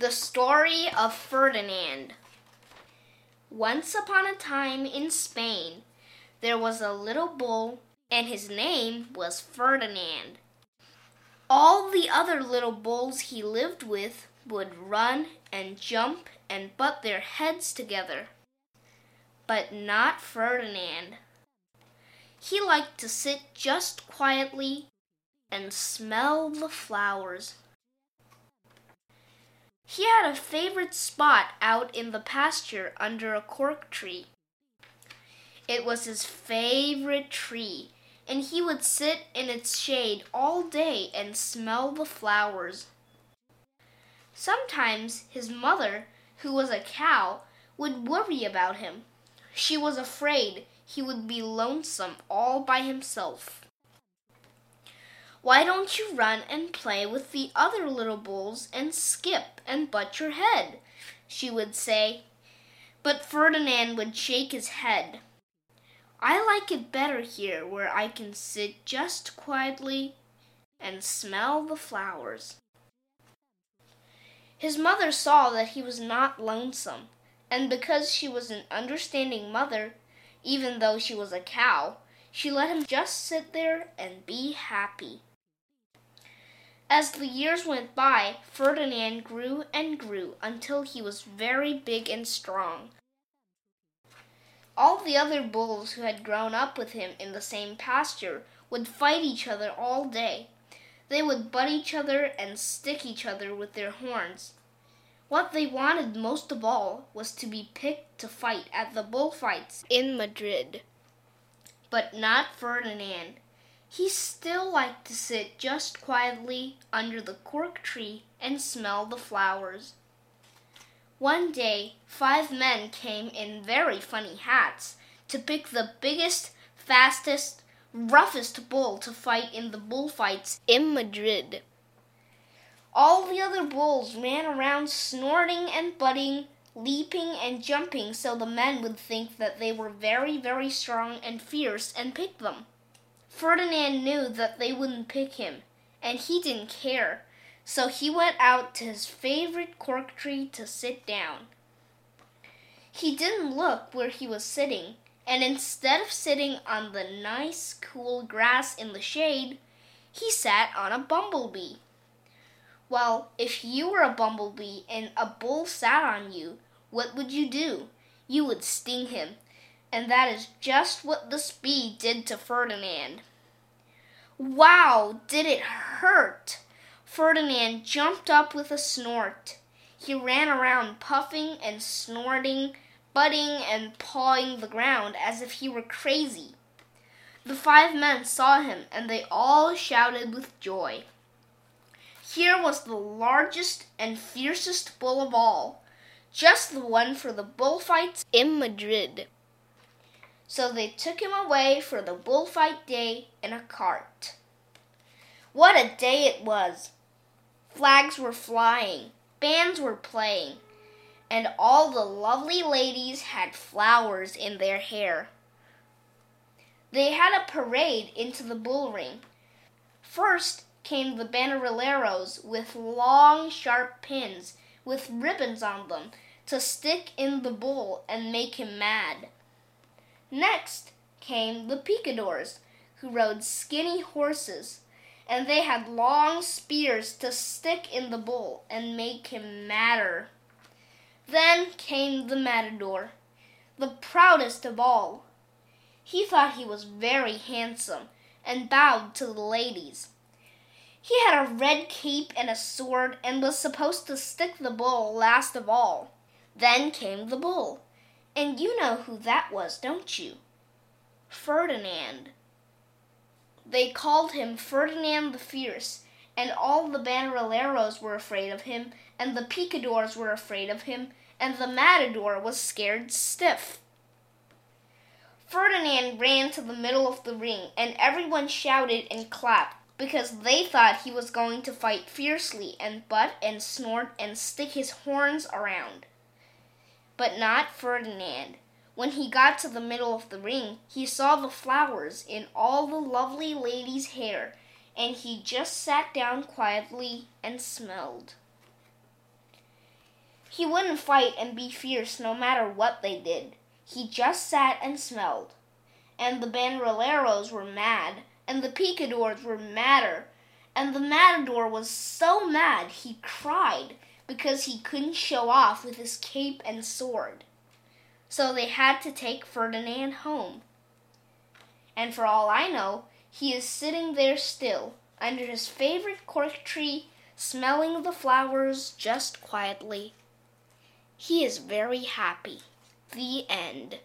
The Story of Ferdinand. Once upon a time in Spain, there was a little bull, and his name was Ferdinand. All the other little bulls he lived with would run and jump and butt their heads together. But not Ferdinand. He liked to sit just quietly and smell the flowers. He had a favorite spot out in the pasture under a cork tree. It was his favorite tree, and he would sit in its shade all day and smell the flowers. Sometimes his mother, who was a cow, would worry about him. She was afraid he would be lonesome all by himself. Why don't you run and play with the other little bulls and skip and butt your head? she would say. But Ferdinand would shake his head. I like it better here where I can sit just quietly and smell the flowers. His mother saw that he was not lonesome, and because she was an understanding mother, even though she was a cow, she let him just sit there and be happy. As the years went by, Ferdinand grew and grew until he was very big and strong. All the other bulls who had grown up with him in the same pasture would fight each other all day. They would butt each other and stick each other with their horns. What they wanted most of all was to be picked to fight at the bullfights in Madrid. But not Ferdinand. He still liked to sit just quietly under the cork tree and smell the flowers. One day, five men came in very funny hats to pick the biggest, fastest, roughest bull to fight in the bullfights in Madrid. All the other bulls ran around snorting and butting, leaping and jumping so the men would think that they were very, very strong and fierce and pick them. Ferdinand knew that they wouldn't pick him, and he didn't care, so he went out to his favorite cork tree to sit down. He didn't look where he was sitting, and instead of sitting on the nice, cool grass in the shade, he sat on a bumblebee. Well, if you were a bumblebee and a bull sat on you, what would you do? You would sting him. And that is just what this bee did to Ferdinand. Wow, did it hurt! Ferdinand jumped up with a snort. He ran around puffing and snorting, butting and pawing the ground as if he were crazy. The five men saw him and they all shouted with joy. Here was the largest and fiercest bull of all, just the one for the bullfights in Madrid. So they took him away for the bullfight day in a cart. What a day it was! Flags were flying, bands were playing, and all the lovely ladies had flowers in their hair. They had a parade into the bull ring. First came the banderilleros with long, sharp pins with ribbons on them to stick in the bull and make him mad. Next came the picadors, who rode skinny horses, and they had long spears to stick in the bull and make him madder. Then came the matador, the proudest of all. He thought he was very handsome and bowed to the ladies. He had a red cape and a sword and was supposed to stick the bull last of all. Then came the bull. And you know who that was, don't you? Ferdinand. They called him Ferdinand the Fierce, and all the banderilleros were afraid of him, and the picadors were afraid of him, and the matador was scared stiff. Ferdinand ran to the middle of the ring, and everyone shouted and clapped because they thought he was going to fight fiercely and butt and snort and stick his horns around but not Ferdinand. When he got to the middle of the ring, he saw the flowers in all the lovely lady's hair, and he just sat down quietly and smelled. He wouldn't fight and be fierce no matter what they did. He just sat and smelled. And the banderilleros were mad, and the picadors were madder, and the matador was so mad he cried because he couldn't show off with his cape and sword. So they had to take Ferdinand home. And for all I know, he is sitting there still, under his favorite cork tree, smelling the flowers just quietly. He is very happy. The end.